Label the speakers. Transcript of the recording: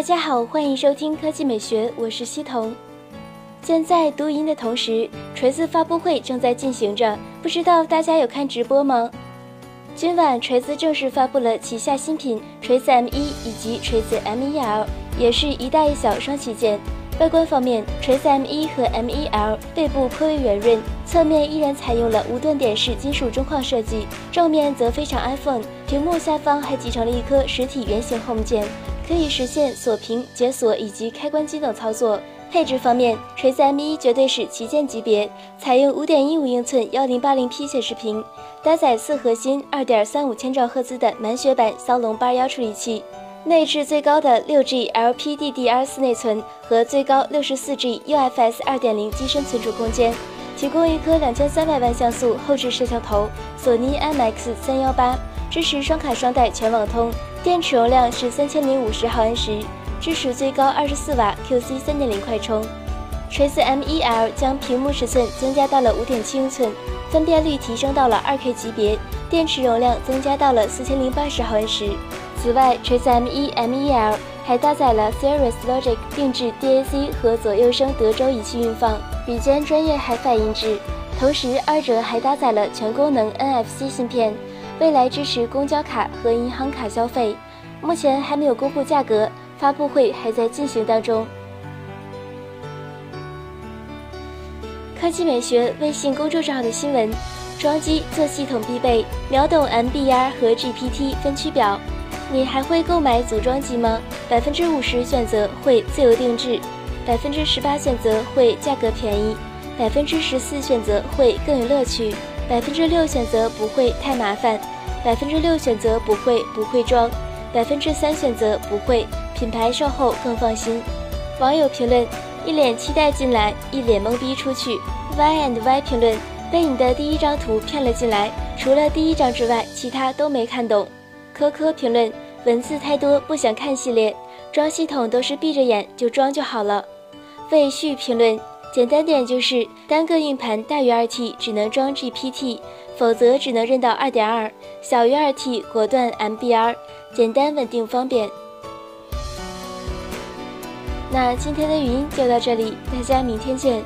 Speaker 1: 大家好，欢迎收听科技美学，我是西彤。现在读音的同时，锤子发布会正在进行着，不知道大家有看直播吗？今晚锤子正式发布了旗下新品锤子 M1 以及锤子 M1L，也是一大一小双旗舰。外观方面，锤子 M1 和 M1L 背部颇为圆润，侧面依然采用了无断点式金属中框设计，正面则非常 iPhone，屏幕下方还集成了一颗实体圆形 Home 键，可以实现锁屏、解锁以及开关机等操作。配置方面，锤子 M1 绝对是旗舰级别，采用5.15英寸 1080P 显示屏，搭载四核心2.35千兆赫兹的满血版骁龙八幺处理器，内置最高的 6G LPDDR4 内存和最高 64G UFS 2.0机身存储空间，提供一颗2300万像素后置摄像头，索尼 IMX318，支持双卡双待全网通，电池容量是3050毫安时。支持最高二十四瓦 QC 三点零快充，锤子 M1L 将屏幕尺寸增加到了五点七英寸，分辨率提升到了二 K 级别，电池容量增加到了四千零八十毫安时。此外，锤子 M1 M1L 还搭载了 Cirrus Logic 定制 DAC 和左右声德州仪器运放，比肩专业 HiFi 音质。同时，二者还搭载了全功能 NFC 芯片，未来支持公交卡和银行卡消费。目前还没有公布价格。发布会还在进行当中。科技美学微信公众号的新闻：装机做系统必备，秒懂 MBR 和 GPT 分区表。你还会购买组装机吗？百分之五十选择会自由定制，百分之十八选择会价格便宜，百分之十四选择会更有乐趣，百分之六选择不会太麻烦，百分之六选择不会不会装，百分之三选择不会。品牌售后更放心。网友评论：一脸期待进来，一脸懵逼出去。Y and Y 评论：被你的第一张图骗了进来，除了第一张之外，其他都没看懂。科科评论：文字太多，不想看系列。装系统都是闭着眼就装就好了。魏旭评论：简单点就是单个硬盘大于二 T 只能装 GPT，否则只能认到二点二；小于二 T 果断 MBR，简单稳定方便。那今天的语音就到这里，大家明天见。